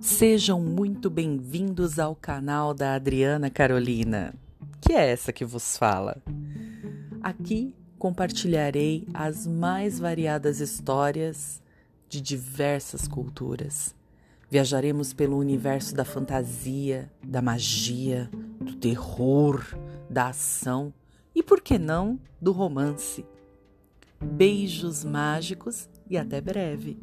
Sejam muito bem-vindos ao canal da Adriana Carolina, que é essa que vos fala. Aqui compartilharei as mais variadas histórias de diversas culturas. Viajaremos pelo universo da fantasia, da magia, do terror, da ação e, por que não, do romance. Beijos mágicos e até breve!